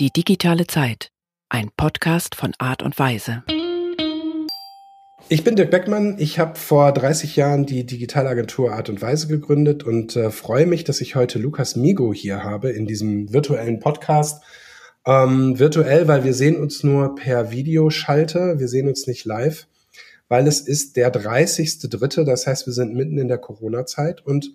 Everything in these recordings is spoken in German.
Die digitale Zeit. Ein Podcast von Art und Weise. Ich bin Dirk Beckmann. Ich habe vor 30 Jahren die Digitalagentur Art und Weise gegründet und äh, freue mich, dass ich heute Lukas Migo hier habe in diesem virtuellen Podcast. Ähm, virtuell, weil wir sehen uns nur per Videoschalte. Wir sehen uns nicht live, weil es ist der 30.3. Das heißt, wir sind mitten in der Corona-Zeit und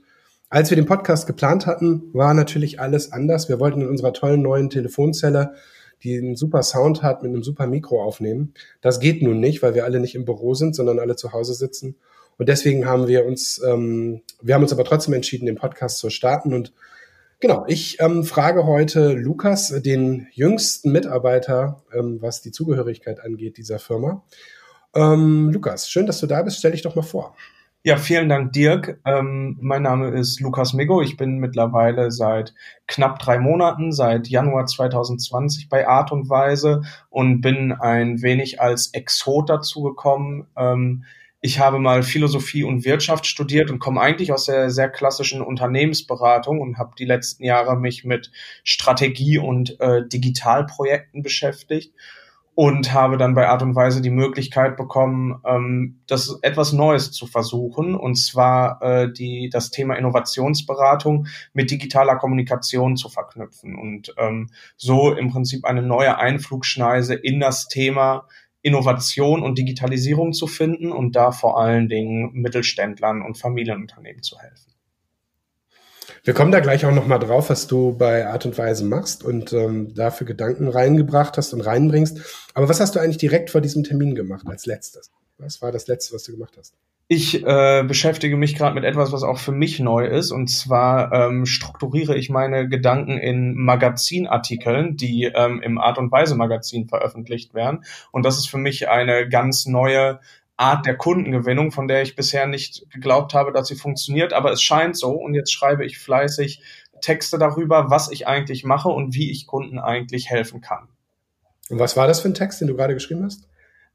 als wir den Podcast geplant hatten, war natürlich alles anders. Wir wollten in unserer tollen neuen Telefonzelle, die einen super Sound hat, mit einem super Mikro aufnehmen. Das geht nun nicht, weil wir alle nicht im Büro sind, sondern alle zu Hause sitzen. Und deswegen haben wir uns, ähm, wir haben uns aber trotzdem entschieden, den Podcast zu starten. Und genau, ich ähm, frage heute Lukas, den jüngsten Mitarbeiter, ähm, was die Zugehörigkeit angeht dieser Firma. Ähm, Lukas, schön, dass du da bist. Stell dich doch mal vor. Ja, vielen Dank, Dirk. Ähm, mein Name ist Lukas Migo. Ich bin mittlerweile seit knapp drei Monaten, seit Januar 2020 bei Art und Weise und bin ein wenig als Exot dazugekommen. Ähm, ich habe mal Philosophie und Wirtschaft studiert und komme eigentlich aus der sehr klassischen Unternehmensberatung und habe die letzten Jahre mich mit Strategie und äh, Digitalprojekten beschäftigt und habe dann bei Art und Weise die Möglichkeit bekommen, ähm, das etwas Neues zu versuchen, und zwar äh, die, das Thema Innovationsberatung mit digitaler Kommunikation zu verknüpfen und ähm, so im Prinzip eine neue Einflugschneise in das Thema Innovation und Digitalisierung zu finden und da vor allen Dingen Mittelständlern und Familienunternehmen zu helfen. Wir kommen da gleich auch nochmal drauf, was du bei Art und Weise machst und ähm, dafür Gedanken reingebracht hast und reinbringst. Aber was hast du eigentlich direkt vor diesem Termin gemacht als letztes? Was war das Letzte, was du gemacht hast? Ich äh, beschäftige mich gerade mit etwas, was auch für mich neu ist. Und zwar ähm, strukturiere ich meine Gedanken in Magazinartikeln, die ähm, im Art und Weise Magazin veröffentlicht werden. Und das ist für mich eine ganz neue Art der Kundengewinnung, von der ich bisher nicht geglaubt habe, dass sie funktioniert, aber es scheint so und jetzt schreibe ich fleißig Texte darüber, was ich eigentlich mache und wie ich Kunden eigentlich helfen kann. Und was war das für ein Text, den du gerade geschrieben hast?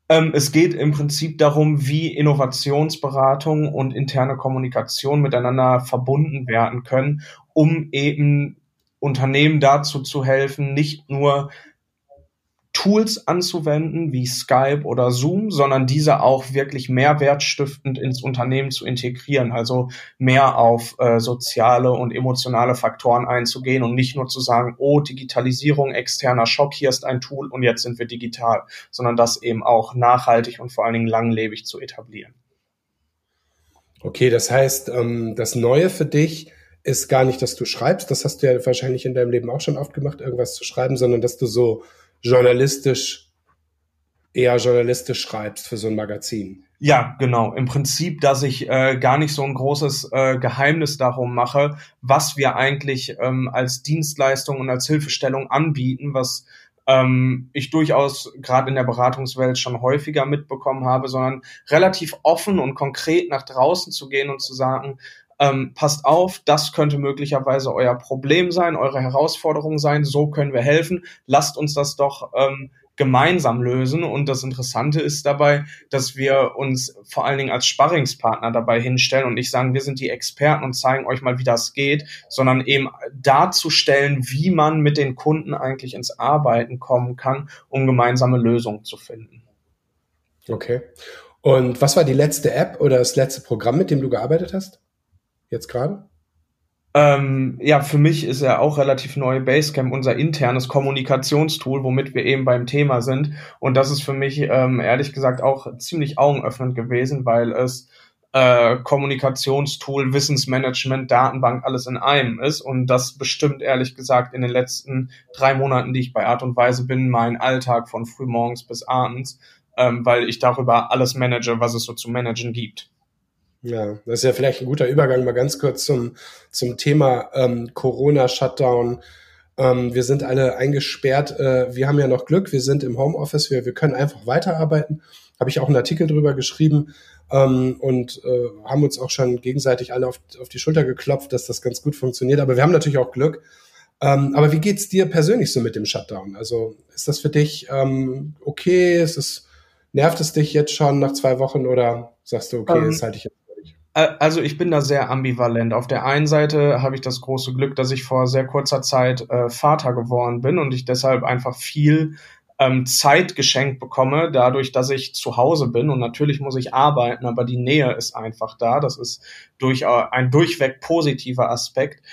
Ähm, es geht im Prinzip darum, wie Innovationsberatung und interne Kommunikation miteinander verbunden werden können, um eben Unternehmen dazu zu helfen, nicht nur Tools anzuwenden, wie Skype oder Zoom, sondern diese auch wirklich mehrwertstiftend ins Unternehmen zu integrieren, also mehr auf äh, soziale und emotionale Faktoren einzugehen und nicht nur zu sagen, oh, Digitalisierung, externer Schock, hier ist ein Tool und jetzt sind wir digital, sondern das eben auch nachhaltig und vor allen Dingen langlebig zu etablieren. Okay, das heißt, ähm, das Neue für dich ist gar nicht, dass du schreibst, das hast du ja wahrscheinlich in deinem Leben auch schon oft gemacht, irgendwas zu schreiben, sondern dass du so journalistisch, eher journalistisch schreibst für so ein Magazin. Ja, genau. Im Prinzip, dass ich äh, gar nicht so ein großes äh, Geheimnis darum mache, was wir eigentlich ähm, als Dienstleistung und als Hilfestellung anbieten, was ähm, ich durchaus gerade in der Beratungswelt schon häufiger mitbekommen habe, sondern relativ offen und konkret nach draußen zu gehen und zu sagen, ähm, passt auf, das könnte möglicherweise euer Problem sein, eure Herausforderung sein, so können wir helfen, lasst uns das doch ähm, gemeinsam lösen. Und das Interessante ist dabei, dass wir uns vor allen Dingen als Sparringspartner dabei hinstellen und nicht sagen, wir sind die Experten und zeigen euch mal, wie das geht, sondern eben darzustellen, wie man mit den Kunden eigentlich ins Arbeiten kommen kann, um gemeinsame Lösungen zu finden. Okay. Und was war die letzte App oder das letzte Programm, mit dem du gearbeitet hast? Jetzt gerade? Ähm, ja, für mich ist ja auch relativ neu Basecamp unser internes Kommunikationstool, womit wir eben beim Thema sind. Und das ist für mich ähm, ehrlich gesagt auch ziemlich augenöffnend gewesen, weil es äh, Kommunikationstool, Wissensmanagement, Datenbank alles in einem ist. Und das bestimmt ehrlich gesagt in den letzten drei Monaten, die ich bei Art und Weise bin, mein Alltag von frühmorgens bis abends, ähm, weil ich darüber alles manage, was es so zu managen gibt. Ja, das ist ja vielleicht ein guter Übergang mal ganz kurz zum, zum Thema ähm, Corona-Shutdown. Ähm, wir sind alle eingesperrt. Äh, wir haben ja noch Glück, wir sind im Homeoffice, wir, wir können einfach weiterarbeiten. Habe ich auch einen Artikel drüber geschrieben ähm, und äh, haben uns auch schon gegenseitig alle auf, auf die Schulter geklopft, dass das ganz gut funktioniert. Aber wir haben natürlich auch Glück. Ähm, aber wie geht's dir persönlich so mit dem Shutdown? Also ist das für dich ähm, okay? Ist es, nervt es dich jetzt schon nach zwei Wochen oder sagst du, okay, um, ähm, das halte ich jetzt Also ich bin da sehr ambivalent. Auf der einen Seite habe ich das große Glück, dass ich vor sehr kurzer Zeit äh, Vater geworden bin und ich deshalb einfach viel ähm, Zeit geschenkt bekomme, dadurch, dass ich zu Hause bin. Und natürlich muss ich arbeiten, aber die Nähe ist einfach da. Das ist durch, äh, ein durchweg positiver Aspekt.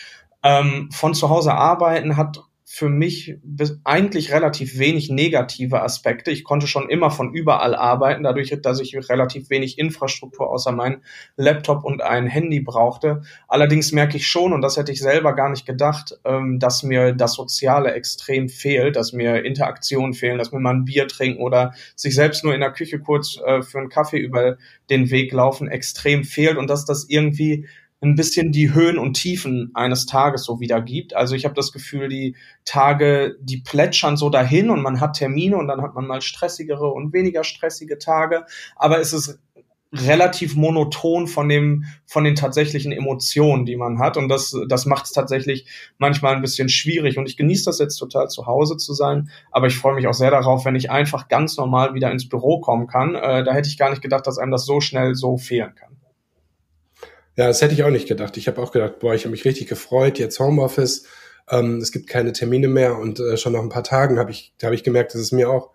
Ähm, von zu Hause arbeiten hat für mich eigentlich relativ wenig negative Aspekte. Ich konnte schon immer von überall arbeiten, dadurch, dass ich relativ wenig Infrastruktur außer mein Laptop und ein Handy brauchte. Allerdings merke ich schon, und das hätte ich selber gar nicht gedacht, ähm, dass mir das Soziale extrem fehlt, dass mir Interaktionen fehlen, dass mir mal ein Bier trinken oder sich selbst nur in der Küche kurz äh, für einen Kaffee über den Weg laufen extrem fehlt und dass das irgendwie ein bisschen die Höhen und Tiefen eines Tages so wiedergibt. Also ich habe das Gefühl, die Tage, die plätschern so dahin und man hat Termine und dann hat man mal stressigere und weniger stressige Tage, aber es ist relativ monoton von dem von den tatsächlichen Emotionen, die man hat und das das macht es tatsächlich manchmal ein bisschen schwierig und ich genieße das jetzt total zu Hause zu sein, aber ich freue mich auch sehr darauf, wenn ich einfach ganz normal wieder ins Büro kommen kann. Äh, da hätte ich gar nicht gedacht, dass einem das so schnell so fehlen kann. Ja, das hätte ich auch nicht gedacht. Ich habe auch gedacht, boah, ich habe mich richtig gefreut, jetzt Homeoffice, ähm, es gibt keine Termine mehr und äh, schon nach ein paar Tagen habe ich, hab ich gemerkt, dass es mir auch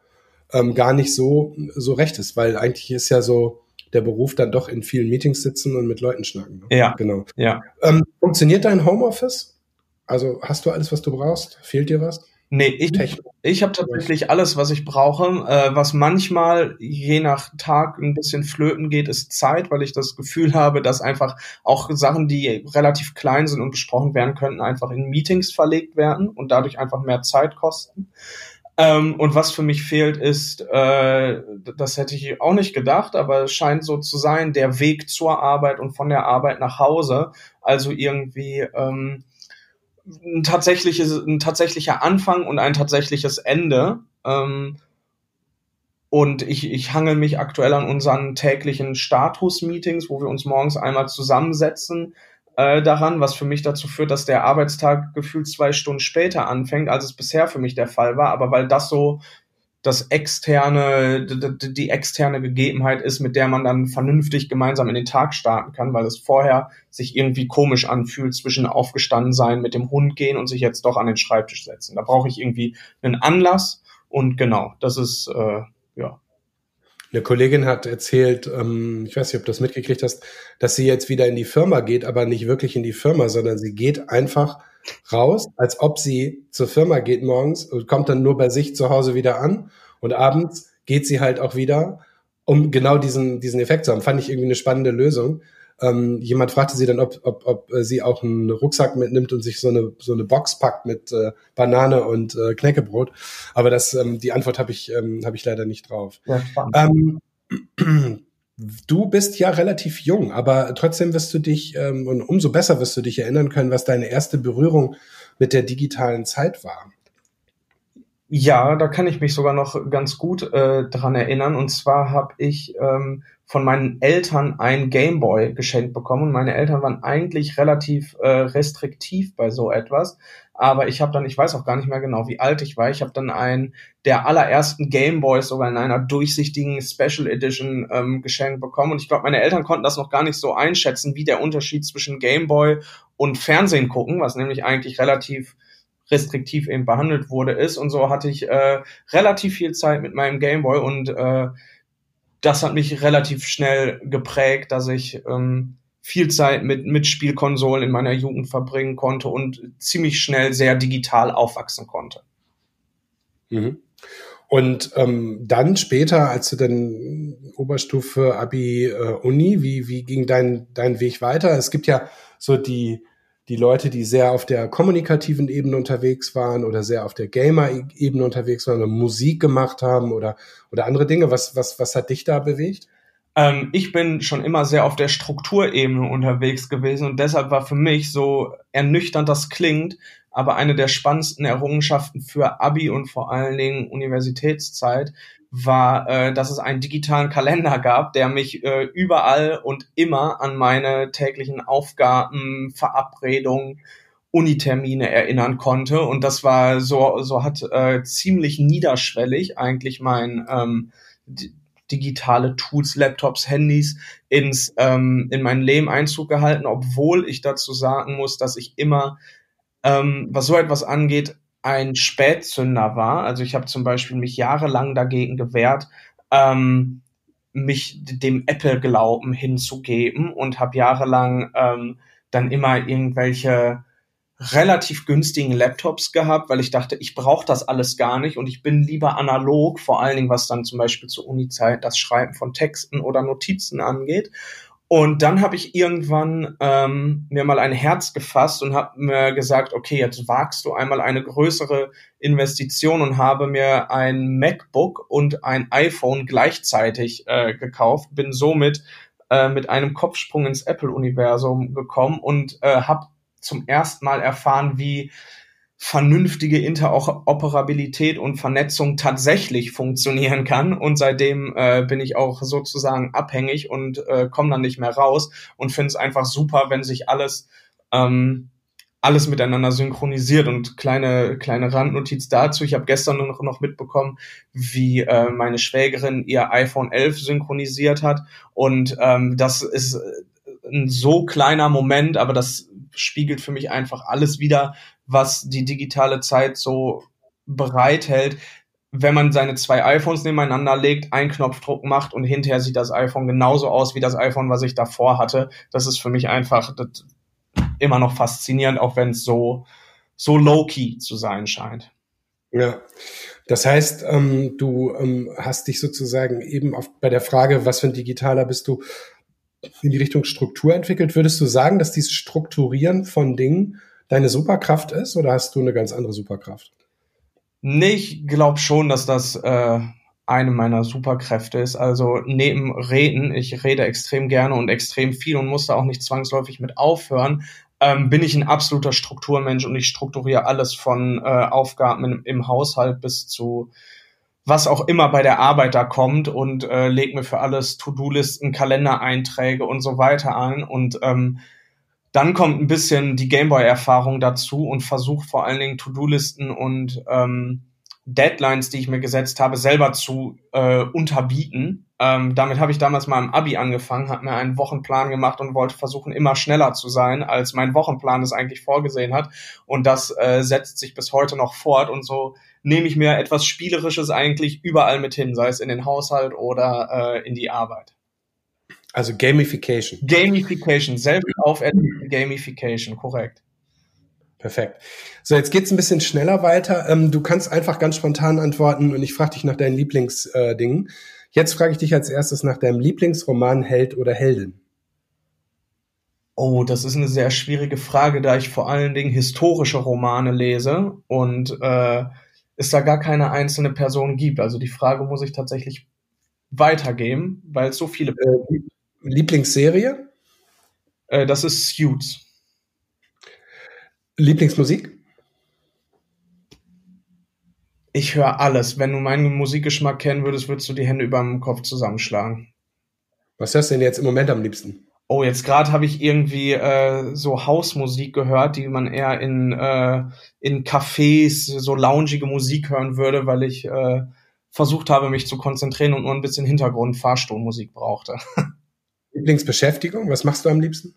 ähm, gar nicht so, so recht ist, weil eigentlich ist ja so der Beruf dann doch in vielen Meetings sitzen und mit Leuten schnacken. Ne? Ja. Genau. Ja. Ähm, funktioniert dein Homeoffice? Also hast du alles, was du brauchst? Fehlt dir was? Nee, ich, ich habe tatsächlich alles, was ich brauche. Äh, was manchmal je nach Tag ein bisschen flöten geht, ist Zeit, weil ich das Gefühl habe, dass einfach auch Sachen, die relativ klein sind und besprochen werden könnten, einfach in Meetings verlegt werden und dadurch einfach mehr Zeit kosten. Ähm, und was für mich fehlt, ist, äh, das hätte ich auch nicht gedacht, aber es scheint so zu sein, der Weg zur Arbeit und von der Arbeit nach Hause. Also irgendwie ähm, ein, tatsächliches, ein tatsächlicher Anfang und ein tatsächliches Ende. Ähm, und ich, ich hangel mich aktuell an unseren täglichen Status-Meetings, wo wir uns morgens einmal zusammensetzen, äh, daran, was für mich dazu führt, dass der Arbeitstag gefühlt zwei Stunden später anfängt, als es bisher für mich der Fall war. Aber weil das so das externe, die, externe Gegebenheit ist, mit der man dann vernünftig gemeinsam in den Tag starten kann, weil es vorher sich irgendwie komisch anfühlt zwischen aufgestanden sein, mit dem Hund gehen und sich jetzt doch an den Schreibtisch setzen. Da brauche ich irgendwie einen Anlass und genau, das ist äh, ja. Eine Kollegin hat erzählt, ähm, ich weiß nicht, ob du das mitgekriegt hast, dass sie jetzt wieder in die Firma geht, aber nicht wirklich in die Firma, sondern sie geht einfach raus, als ob sie zur Firma geht morgens und kommt dann nur bei sich zu Hause wieder an und abends geht sie halt auch wieder, um genau diesen, diesen Effekt zu haben. Fand ich irgendwie eine spannende Lösung. Ähm, jemand fragte sie dann, ob, ob, ob sie auch einen Rucksack mitnimmt und sich so eine, so eine Box packt mit äh, Banane und äh, Knäckebrot. Aber das, ähm, die Antwort habe ich, ähm, hab ich leider nicht drauf. Ja, ähm, du bist ja relativ jung, aber trotzdem wirst du dich, ähm, und umso besser wirst du dich erinnern können, was deine erste Berührung mit der digitalen Zeit war. Ja, da kann ich mich sogar noch ganz gut äh, dran erinnern. Und zwar habe ich ähm, von meinen Eltern ein Gameboy geschenkt bekommen. Und meine Eltern waren eigentlich relativ äh, restriktiv bei so etwas. Aber ich habe dann, ich weiß auch gar nicht mehr genau, wie alt ich war. Ich habe dann einen der allerersten Gameboys sogar in einer durchsichtigen Special Edition ähm, geschenkt bekommen. Und ich glaube, meine Eltern konnten das noch gar nicht so einschätzen, wie der Unterschied zwischen Gameboy und Fernsehen gucken, was nämlich eigentlich relativ restriktiv eben behandelt wurde, ist. Und so hatte ich äh, relativ viel Zeit mit meinem Gameboy und äh, das hat mich relativ schnell geprägt, dass ich ähm, viel Zeit mit, mit Spielkonsolen in meiner Jugend verbringen konnte und ziemlich schnell sehr digital aufwachsen konnte. Mhm. Und ähm, dann später, als du dann Oberstufe, Abi, äh, Uni, wie, wie ging dein, dein Weg weiter? Es gibt ja so die, die Leute, die sehr auf der kommunikativen Ebene unterwegs waren oder sehr auf der Gamer-Ebene unterwegs waren oder Musik gemacht haben oder, oder andere Dinge. Was, was, was hat dich da bewegt? Ähm, ich bin schon immer sehr auf der Strukturebene unterwegs gewesen und deshalb war für mich so ernüchternd das klingt, aber eine der spannendsten Errungenschaften für Abi und vor allen Dingen Universitätszeit war, äh, dass es einen digitalen Kalender gab, der mich äh, überall und immer an meine täglichen Aufgaben, Verabredungen, Unitermine erinnern konnte. Und das war so, so hat äh, ziemlich niederschwellig eigentlich mein ähm, digitale Tools, Laptops, Handys ins ähm, in mein Leben Einzug gehalten, obwohl ich dazu sagen muss, dass ich immer, ähm, was so etwas angeht, ein Spätzünder war. Also ich habe zum Beispiel mich jahrelang dagegen gewehrt, ähm, mich dem Apple-Glauben hinzugeben und habe jahrelang ähm, dann immer irgendwelche relativ günstigen Laptops gehabt, weil ich dachte, ich brauche das alles gar nicht und ich bin lieber analog, vor allen Dingen was dann zum Beispiel zur Uni-Zeit das Schreiben von Texten oder Notizen angeht. Und dann habe ich irgendwann ähm, mir mal ein Herz gefasst und habe mir gesagt, okay, jetzt wagst du einmal eine größere Investition und habe mir ein MacBook und ein iPhone gleichzeitig äh, gekauft, bin somit äh, mit einem Kopfsprung ins Apple-Universum gekommen und äh, habe zum ersten Mal erfahren, wie vernünftige Interoperabilität und Vernetzung tatsächlich funktionieren kann. Und seitdem äh, bin ich auch sozusagen abhängig und äh, komme dann nicht mehr raus und finde es einfach super, wenn sich alles ähm, alles miteinander synchronisiert und kleine kleine Randnotiz dazu. Ich habe gestern noch, noch mitbekommen, wie äh, meine Schwägerin ihr iPhone 11 synchronisiert hat und ähm, das ist ein so kleiner Moment, aber das spiegelt für mich einfach alles wieder, was die digitale Zeit so bereithält. Wenn man seine zwei iPhones nebeneinander legt, einen Knopfdruck macht und hinterher sieht das iPhone genauso aus wie das iPhone, was ich davor hatte, das ist für mich einfach immer noch faszinierend, auch wenn es so, so low-key zu sein scheint. Ja, das heißt, ähm, du ähm, hast dich sozusagen eben auf, bei der Frage, was für ein Digitaler bist du, in die Richtung Struktur entwickelt. Würdest du sagen, dass dieses Strukturieren von Dingen deine Superkraft ist oder hast du eine ganz andere Superkraft? Nee, ich glaube schon, dass das äh, eine meiner Superkräfte ist. Also neben Reden, ich rede extrem gerne und extrem viel und musste auch nicht zwangsläufig mit aufhören, ähm, bin ich ein absoluter Strukturmensch und ich strukturiere alles von äh, Aufgaben im, im Haushalt bis zu was auch immer bei der Arbeit da kommt und äh, leg mir für alles To-Do-Listen, Kalendereinträge und so weiter ein. Und ähm, dann kommt ein bisschen die Gameboy-Erfahrung dazu und versuche vor allen Dingen To-Do-Listen und ähm, Deadlines, die ich mir gesetzt habe, selber zu äh, unterbieten. Ähm, damit habe ich damals mal im Abi angefangen, habe mir einen Wochenplan gemacht und wollte versuchen, immer schneller zu sein, als mein Wochenplan es eigentlich vorgesehen hat. Und das äh, setzt sich bis heute noch fort. Und so nehme ich mir etwas Spielerisches eigentlich überall mit hin, sei es in den Haushalt oder äh, in die Arbeit. Also Gamification. Gamification, selbst auf Gamification, korrekt. Perfekt. So, jetzt geht's ein bisschen schneller weiter. Ähm, du kannst einfach ganz spontan antworten und ich frage dich nach deinen Lieblingsdingen. Äh, jetzt frage ich dich als erstes nach deinem Lieblingsroman Held oder Heldin. Oh, das ist eine sehr schwierige Frage, da ich vor allen Dingen historische Romane lese und äh, es da gar keine einzelne Person gibt. Also die Frage muss ich tatsächlich weitergeben, weil es so viele. Äh, Lieblingsserie? Äh, das ist Suits. Lieblingsmusik? Ich höre alles. Wenn du meinen Musikgeschmack kennen würdest, würdest du die Hände über dem Kopf zusammenschlagen. Was hörst du denn jetzt im Moment am liebsten? Oh, jetzt gerade habe ich irgendwie äh, so Hausmusik gehört, die man eher in, äh, in Cafés, so loungige Musik hören würde, weil ich äh, versucht habe, mich zu konzentrieren und nur ein bisschen Hintergrund Fahrstuhlmusik brauchte. Lieblingsbeschäftigung, was machst du am liebsten?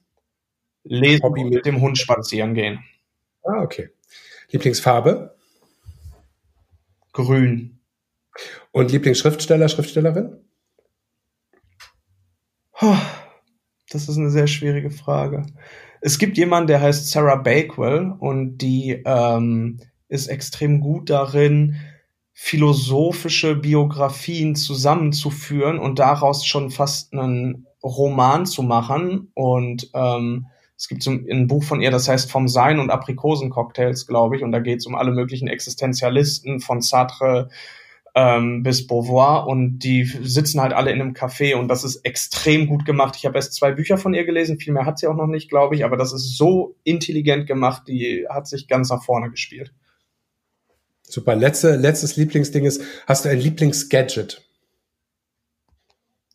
Lesen Hobby mit dem Hund spazieren gehen. Ah, okay. Lieblingsfarbe? Grün. Und Lieblingsschriftsteller, Schriftstellerin? Das ist eine sehr schwierige Frage. Es gibt jemanden, der heißt Sarah Bakewell und die ähm, ist extrem gut darin, philosophische Biografien zusammenzuführen und daraus schon fast einen Roman zu machen. Und ähm, es gibt so ein Buch von ihr, das heißt Vom Sein und Aprikosencocktails, glaube ich. Und da geht es um alle möglichen Existenzialisten von Sartre ähm, bis Beauvoir. Und die sitzen halt alle in einem Café und das ist extrem gut gemacht. Ich habe erst zwei Bücher von ihr gelesen, viel mehr hat sie auch noch nicht, glaube ich. Aber das ist so intelligent gemacht, die hat sich ganz nach vorne gespielt. Super. Letzte, letztes Lieblingsding ist, hast du ein Lieblingsgadget?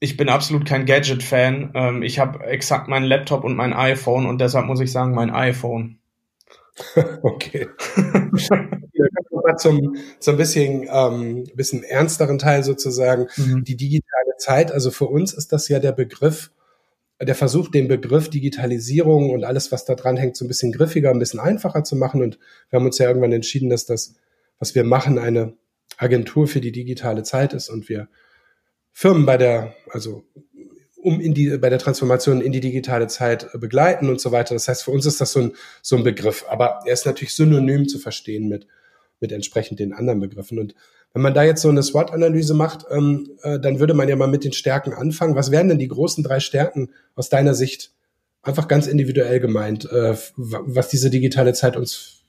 Ich bin absolut kein Gadget-Fan. Ähm, ich habe exakt meinen Laptop und mein iPhone und deshalb muss ich sagen, mein iPhone. okay. ja, zum, zum bisschen, ähm, bisschen ernsteren Teil sozusagen. Mhm. Die digitale Zeit. Also für uns ist das ja der Begriff, der Versuch, den Begriff Digitalisierung und alles, was da dran hängt, so ein bisschen griffiger, ein bisschen einfacher zu machen. Und wir haben uns ja irgendwann entschieden, dass das, was wir machen, eine Agentur für die digitale Zeit ist und wir Firmen bei der, also um in die, bei der Transformation in die digitale Zeit begleiten und so weiter. Das heißt, für uns ist das so ein, so ein Begriff. Aber er ist natürlich synonym zu verstehen mit, mit entsprechend den anderen Begriffen. Und wenn man da jetzt so eine SWOT-Analyse macht, ähm, äh, dann würde man ja mal mit den Stärken anfangen. Was wären denn die großen drei Stärken aus deiner Sicht? Einfach ganz individuell gemeint, äh, was diese digitale Zeit uns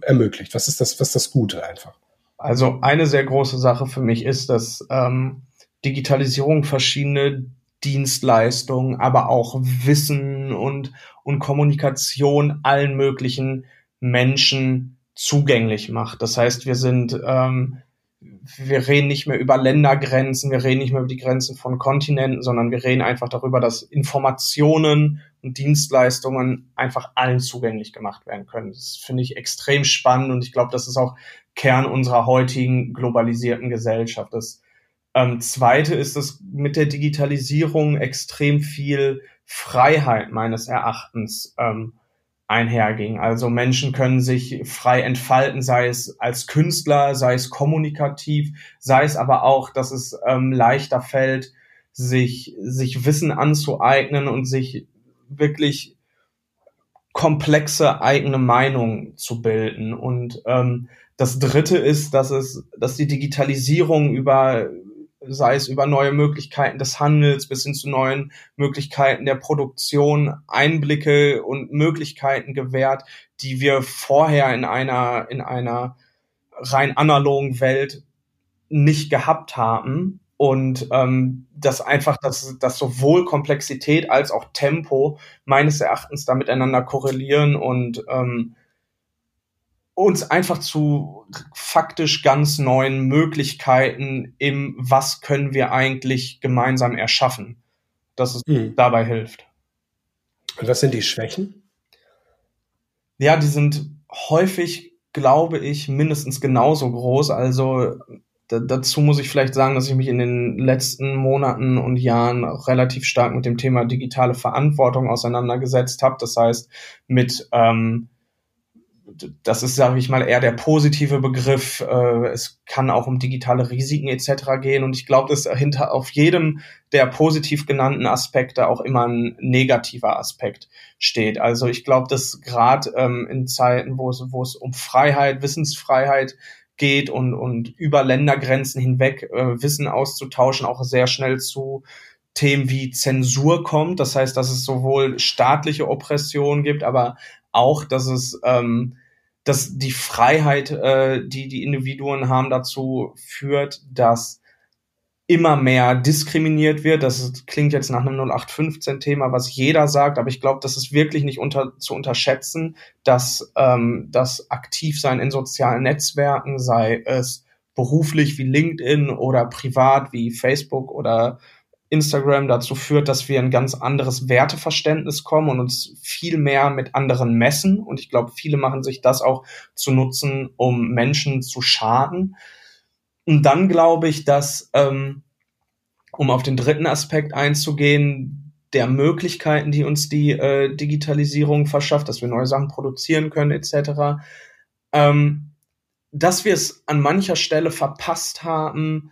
ermöglicht. Was ist das, was das Gute einfach? Also eine sehr große Sache für mich ist, dass ähm, Digitalisierung verschiedene Dienstleistungen, aber auch Wissen und, und Kommunikation allen möglichen Menschen zugänglich macht. Das heißt, wir sind, ähm, wir reden nicht mehr über Ländergrenzen, wir reden nicht mehr über die Grenzen von Kontinenten, sondern wir reden einfach darüber, dass Informationen und Dienstleistungen einfach allen zugänglich gemacht werden können. Das finde ich extrem spannend und ich glaube, das ist auch Kern unserer heutigen globalisierten Gesellschaft. Das ähm, zweite ist, dass mit der Digitalisierung extrem viel Freiheit meines Erachtens ähm, einherging. Also Menschen können sich frei entfalten, sei es als Künstler, sei es kommunikativ, sei es aber auch, dass es ähm, leichter fällt, sich, sich Wissen anzueignen und sich wirklich komplexe eigene Meinung zu bilden. Und ähm, das Dritte ist, dass es, dass die Digitalisierung über sei es über neue Möglichkeiten des Handels bis hin zu neuen Möglichkeiten der Produktion, Einblicke und Möglichkeiten gewährt, die wir vorher in einer, in einer rein analogen Welt nicht gehabt haben. Und ähm, dass einfach, dass, dass sowohl Komplexität als auch Tempo meines Erachtens da miteinander korrelieren und ähm, uns einfach zu faktisch ganz neuen Möglichkeiten im, was können wir eigentlich gemeinsam erschaffen, dass es mhm. dabei hilft. Und was sind die Schwächen? Ja, die sind häufig, glaube ich, mindestens genauso groß. Also dazu muss ich vielleicht sagen, dass ich mich in den letzten Monaten und Jahren relativ stark mit dem Thema digitale Verantwortung auseinandergesetzt habe. Das heißt, mit ähm, das ist, sage ich mal, eher der positive Begriff. Äh, es kann auch um digitale Risiken etc. gehen. Und ich glaube, dass hinter auf jedem der positiv genannten Aspekte auch immer ein negativer Aspekt steht. Also ich glaube, dass gerade ähm, in Zeiten, wo es, wo es um Freiheit, Wissensfreiheit geht und, und über Ländergrenzen hinweg äh, Wissen auszutauschen, auch sehr schnell zu Themen wie Zensur kommt. Das heißt, dass es sowohl staatliche Oppression gibt, aber auch, dass es ähm, dass die Freiheit, äh, die die Individuen haben, dazu führt, dass immer mehr diskriminiert wird. Das klingt jetzt nach einem 0815-Thema, was jeder sagt, aber ich glaube, das ist wirklich nicht unter, zu unterschätzen, dass ähm, das Aktivsein in sozialen Netzwerken, sei es beruflich wie LinkedIn oder privat wie Facebook oder Instagram dazu führt, dass wir ein ganz anderes Werteverständnis kommen und uns viel mehr mit anderen messen. Und ich glaube, viele machen sich das auch zu nutzen, um Menschen zu schaden. Und dann glaube ich, dass, ähm, um auf den dritten Aspekt einzugehen, der Möglichkeiten, die uns die äh, Digitalisierung verschafft, dass wir neue Sachen produzieren können, etc., ähm, dass wir es an mancher Stelle verpasst haben,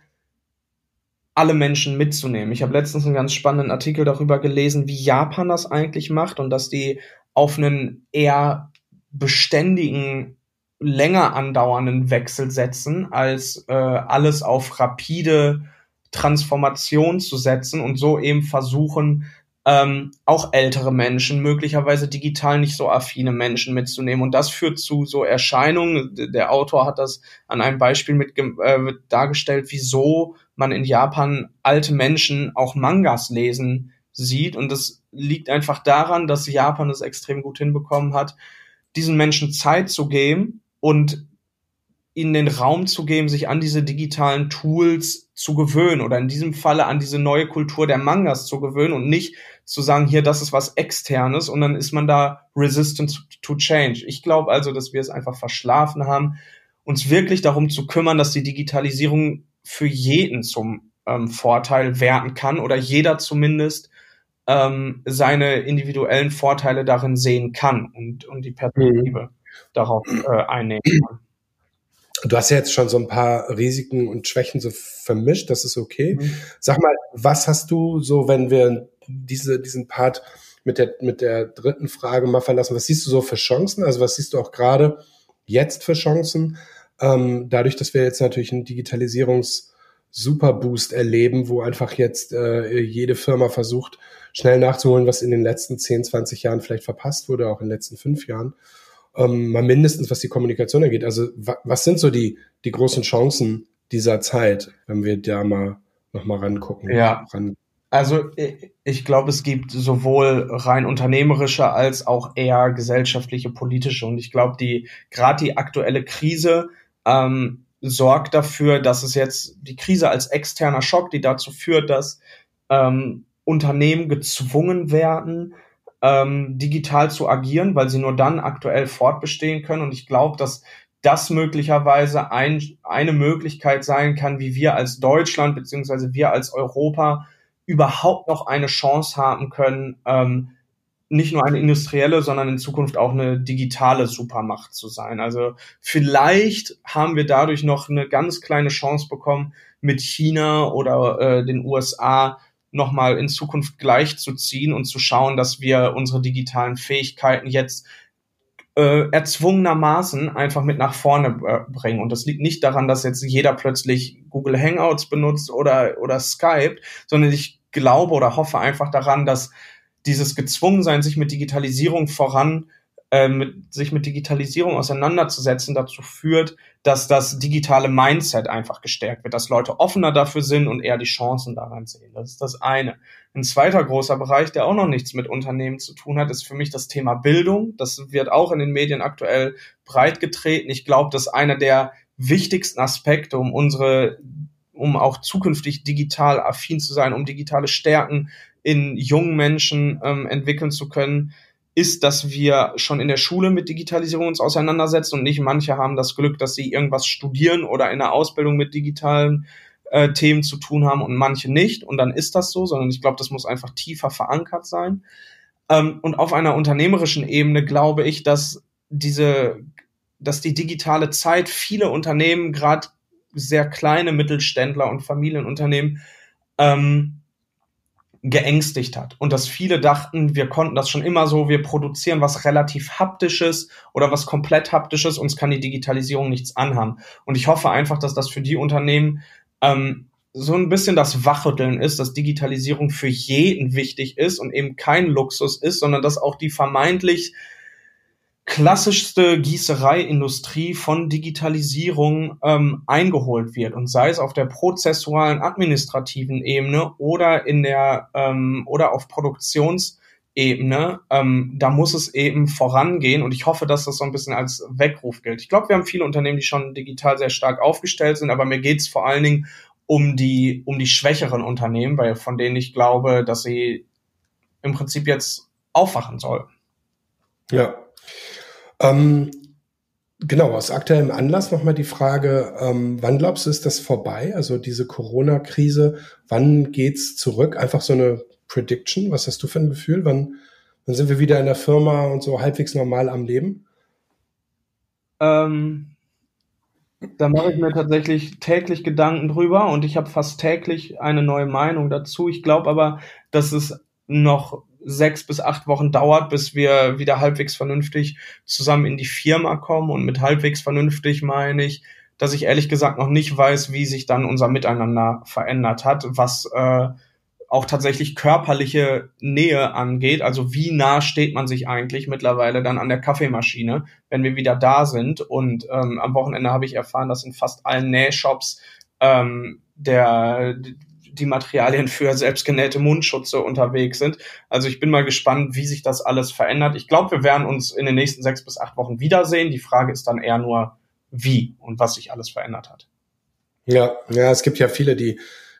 alle Menschen mitzunehmen. Ich habe letztens einen ganz spannenden Artikel darüber gelesen, wie Japan das eigentlich macht und dass die auf einen eher beständigen, länger andauernden Wechsel setzen, als äh, alles auf rapide Transformation zu setzen und so eben versuchen, ähm, auch ältere Menschen, möglicherweise digital nicht so affine Menschen mitzunehmen. Und das führt zu so Erscheinungen. Der Autor hat das an einem Beispiel mit äh, dargestellt, wieso man in Japan alte Menschen auch Mangas lesen sieht. Und das liegt einfach daran, dass Japan es extrem gut hinbekommen hat, diesen Menschen Zeit zu geben und ihnen den Raum zu geben, sich an diese digitalen Tools zu gewöhnen oder in diesem Falle an diese neue Kultur der Mangas zu gewöhnen und nicht zu sagen, hier, das ist was externes und dann ist man da resistant to change. Ich glaube also, dass wir es einfach verschlafen haben, uns wirklich darum zu kümmern, dass die Digitalisierung für jeden zum ähm, Vorteil werden kann oder jeder zumindest ähm, seine individuellen Vorteile darin sehen kann und, und die Perspektive mhm. darauf äh, einnehmen kann. Du hast ja jetzt schon so ein paar Risiken und Schwächen so vermischt, das ist okay. Mhm. Sag mal, was hast du so, wenn wir diese, diesen Part mit der, mit der dritten Frage mal verlassen, was siehst du so für Chancen? Also was siehst du auch gerade jetzt für Chancen? Ähm, dadurch, dass wir jetzt natürlich einen Digitalisierungs-Superboost erleben, wo einfach jetzt äh, jede Firma versucht, schnell nachzuholen, was in den letzten 10, 20 Jahren vielleicht verpasst wurde, auch in den letzten fünf Jahren ähm, mal mindestens was die Kommunikation angeht. Also wa was sind so die, die großen Chancen dieser Zeit, wenn wir da mal nochmal rangucken? Ja. Ran also ich glaube, es gibt sowohl rein unternehmerische als auch eher gesellschaftliche, politische. Und ich glaube, die gerade die aktuelle Krise ähm, sorgt dafür, dass es jetzt die Krise als externer Schock, die dazu führt, dass ähm, Unternehmen gezwungen werden, ähm, digital zu agieren, weil sie nur dann aktuell fortbestehen können. Und ich glaube, dass das möglicherweise ein, eine Möglichkeit sein kann, wie wir als Deutschland beziehungsweise wir als Europa überhaupt noch eine Chance haben können, ähm, nicht nur eine industrielle, sondern in Zukunft auch eine digitale Supermacht zu sein. Also vielleicht haben wir dadurch noch eine ganz kleine Chance bekommen, mit China oder äh, den USA nochmal in Zukunft gleichzuziehen und zu schauen, dass wir unsere digitalen Fähigkeiten jetzt äh, erzwungenermaßen einfach mit nach vorne äh, bringen. Und das liegt nicht daran, dass jetzt jeder plötzlich Google Hangouts benutzt oder, oder Skype, sondern ich glaube oder hoffe einfach daran, dass dieses Gezwungensein, sich mit Digitalisierung voran äh, mit, sich mit Digitalisierung auseinanderzusetzen, dazu führt, dass das digitale Mindset einfach gestärkt wird, dass Leute offener dafür sind und eher die Chancen daran sehen. Das ist das eine. Ein zweiter großer Bereich, der auch noch nichts mit Unternehmen zu tun hat, ist für mich das Thema Bildung. Das wird auch in den Medien aktuell breit getreten. Ich glaube, dass einer der wichtigsten Aspekte, um unsere um auch zukünftig digital affin zu sein, um digitale Stärken in jungen Menschen ähm, entwickeln zu können, ist, dass wir schon in der Schule mit Digitalisierung uns auseinandersetzen und nicht manche haben das Glück, dass sie irgendwas studieren oder in der Ausbildung mit digitalen äh, Themen zu tun haben und manche nicht. Und dann ist das so, sondern ich glaube, das muss einfach tiefer verankert sein. Ähm, und auf einer unternehmerischen Ebene glaube ich, dass diese, dass die digitale Zeit viele Unternehmen, gerade sehr kleine Mittelständler und Familienunternehmen, ähm, geängstigt hat und dass viele dachten, wir konnten das schon immer so, wir produzieren was relativ haptisches oder was komplett haptisches, uns kann die Digitalisierung nichts anhaben. Und ich hoffe einfach, dass das für die Unternehmen ähm, so ein bisschen das Wachrütteln ist, dass Digitalisierung für jeden wichtig ist und eben kein Luxus ist, sondern dass auch die vermeintlich klassischste Gießereiindustrie von Digitalisierung ähm, eingeholt wird und sei es auf der prozessualen administrativen Ebene oder in der ähm, oder auf Produktionsebene, ähm, da muss es eben vorangehen und ich hoffe, dass das so ein bisschen als Weckruf gilt. Ich glaube, wir haben viele Unternehmen, die schon digital sehr stark aufgestellt sind, aber mir geht es vor allen Dingen um die um die schwächeren Unternehmen, weil von denen ich glaube, dass sie im Prinzip jetzt aufwachen sollen. Ja, ähm, genau, aus aktuellem Anlass nochmal die Frage, ähm, wann glaubst du, ist das vorbei? Also diese Corona-Krise, wann geht's zurück? Einfach so eine Prediction. Was hast du für ein Gefühl? Wann, wann sind wir wieder in der Firma und so halbwegs normal am Leben? Ähm, da mache ich mir tatsächlich täglich Gedanken drüber und ich habe fast täglich eine neue Meinung dazu. Ich glaube aber, dass es noch sechs bis acht Wochen dauert, bis wir wieder halbwegs vernünftig zusammen in die Firma kommen. Und mit halbwegs vernünftig meine ich, dass ich ehrlich gesagt noch nicht weiß, wie sich dann unser Miteinander verändert hat, was äh, auch tatsächlich körperliche Nähe angeht. Also wie nah steht man sich eigentlich mittlerweile dann an der Kaffeemaschine, wenn wir wieder da sind. Und ähm, am Wochenende habe ich erfahren, dass in fast allen Nähshops ähm, der die Materialien für selbstgenähte Mundschutze unterwegs sind. Also ich bin mal gespannt, wie sich das alles verändert. Ich glaube, wir werden uns in den nächsten sechs bis acht Wochen wiedersehen. Die Frage ist dann eher nur, wie und was sich alles verändert hat. Ja, ja, es gibt ja viele, die,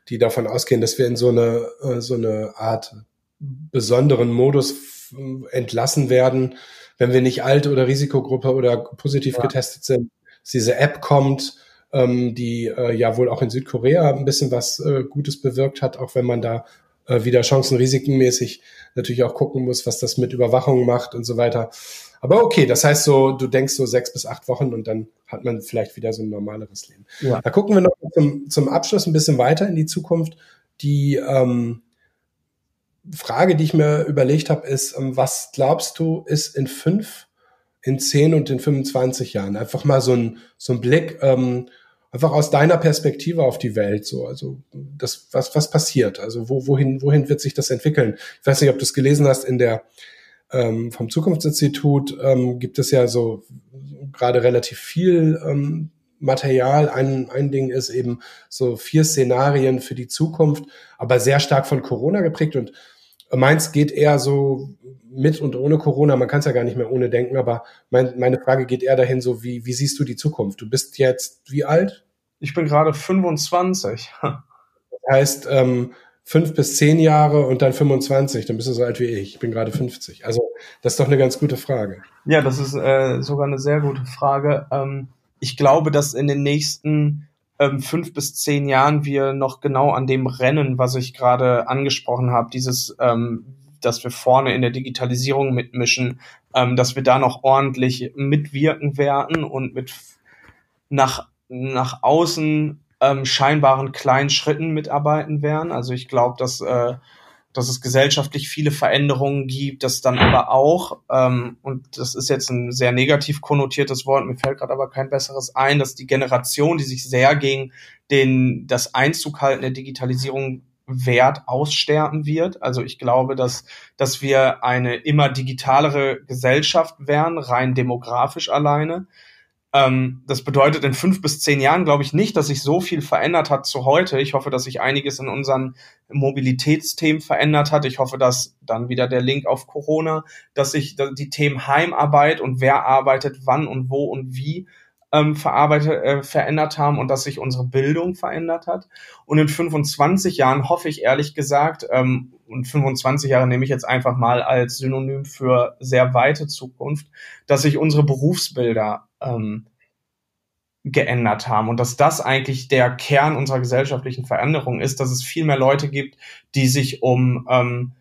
die davon ausgehen, dass wir in so eine, äh, so eine Art besonderen Modus entlassen werden, wenn wir nicht alt oder Risikogruppe oder positiv ja. getestet sind, dass diese App kommt, ähm, die äh, ja wohl auch in Südkorea ein bisschen was äh, Gutes bewirkt hat, auch wenn man da äh, wieder chancen-risikenmäßig natürlich auch gucken muss, was das mit Überwachung macht und so weiter. Aber okay, das heißt so, du denkst so sechs bis acht Wochen und dann hat man vielleicht wieder so ein normaleres Leben. Ja. Da gucken wir noch zum, zum Abschluss ein bisschen weiter in die Zukunft. Die ähm, Frage, die ich mir überlegt habe, ist, ähm, was glaubst du, ist in fünf, in zehn und in 25 Jahren? Einfach mal so ein, so ein Blick, ähm, einfach aus deiner Perspektive auf die Welt so. Also das, was, was passiert? Also wo, wohin, wohin wird sich das entwickeln? Ich weiß nicht, ob du es gelesen hast in der ähm, vom Zukunftsinstitut ähm, gibt es ja so gerade relativ viel ähm, Material. Ein, ein Ding ist eben so vier Szenarien für die Zukunft, aber sehr stark von Corona geprägt und meins geht eher so mit und ohne Corona. Man kann es ja gar nicht mehr ohne denken, aber mein, meine Frage geht eher dahin so, wie, wie siehst du die Zukunft? Du bist jetzt wie alt? Ich bin gerade 25. Das heißt, ähm, fünf bis zehn Jahre und dann 25, dann bist du so alt wie ich. Ich bin gerade 50. Also das ist doch eine ganz gute Frage. Ja, das ist äh, sogar eine sehr gute Frage. Ähm, ich glaube, dass in den nächsten ähm, fünf bis zehn Jahren wir noch genau an dem Rennen, was ich gerade angesprochen habe, dieses, ähm, dass wir vorne in der Digitalisierung mitmischen, ähm, dass wir da noch ordentlich mitwirken werden und mit nach, nach außen ähm, scheinbaren kleinen Schritten mitarbeiten werden. Also ich glaube, dass, äh, dass es gesellschaftlich viele Veränderungen gibt, dass dann aber auch, ähm, und das ist jetzt ein sehr negativ konnotiertes Wort, mir fällt gerade aber kein besseres ein, dass die Generation, die sich sehr gegen den, das Einzug halten der Digitalisierung Wert aussterben wird. Also ich glaube, dass, dass wir eine immer digitalere Gesellschaft werden, rein demografisch alleine. Ähm, das bedeutet in fünf bis zehn Jahren, glaube ich nicht, dass sich so viel verändert hat zu heute. Ich hoffe, dass sich einiges in unseren Mobilitätsthemen verändert hat. Ich hoffe, dass dann wieder der Link auf Corona, dass sich die Themen Heimarbeit und wer arbeitet wann und wo und wie ähm, verarbeitet, äh, verändert haben und dass sich unsere Bildung verändert hat. Und in 25 Jahren hoffe ich ehrlich gesagt, ähm, und 25 Jahre nehme ich jetzt einfach mal als Synonym für sehr weite Zukunft, dass sich unsere Berufsbilder ähm, geändert haben und dass das eigentlich der Kern unserer gesellschaftlichen Veränderung ist, dass es viel mehr Leute gibt, die sich um ähm,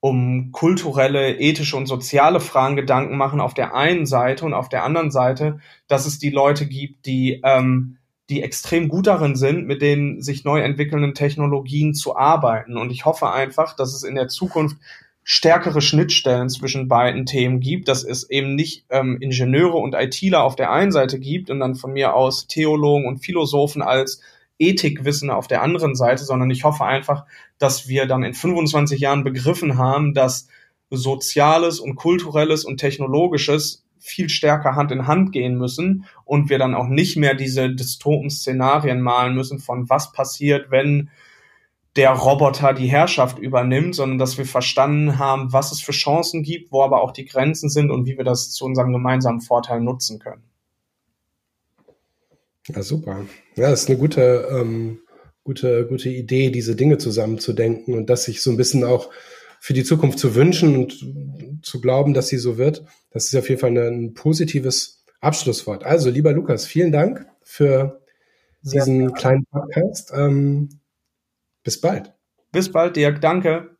um kulturelle, ethische und soziale Fragen Gedanken machen auf der einen Seite und auf der anderen Seite, dass es die Leute gibt, die ähm, die extrem gut darin sind, mit den sich neu entwickelnden Technologien zu arbeiten. Und ich hoffe einfach, dass es in der Zukunft stärkere Schnittstellen zwischen beiden Themen gibt, dass es eben nicht ähm, Ingenieure und ITler auf der einen Seite gibt und dann von mir aus Theologen und Philosophen als Ethikwissen auf der anderen Seite, sondern ich hoffe einfach, dass wir dann in 25 Jahren begriffen haben, dass Soziales und Kulturelles und Technologisches viel stärker Hand in Hand gehen müssen und wir dann auch nicht mehr diese Dystopen-Szenarien malen müssen von was passiert, wenn der Roboter die Herrschaft übernimmt, sondern dass wir verstanden haben, was es für Chancen gibt, wo aber auch die Grenzen sind und wie wir das zu unserem gemeinsamen Vorteil nutzen können. Ja, super. Ja, das ist eine gute, ähm, gute, gute Idee, diese Dinge zusammenzudenken und das sich so ein bisschen auch für die Zukunft zu wünschen und zu glauben, dass sie so wird. Das ist auf jeden Fall ein positives Abschlusswort. Also, lieber Lukas, vielen Dank für diesen kleinen Podcast. Ähm, bis bald. Bis bald, Dirk. Danke.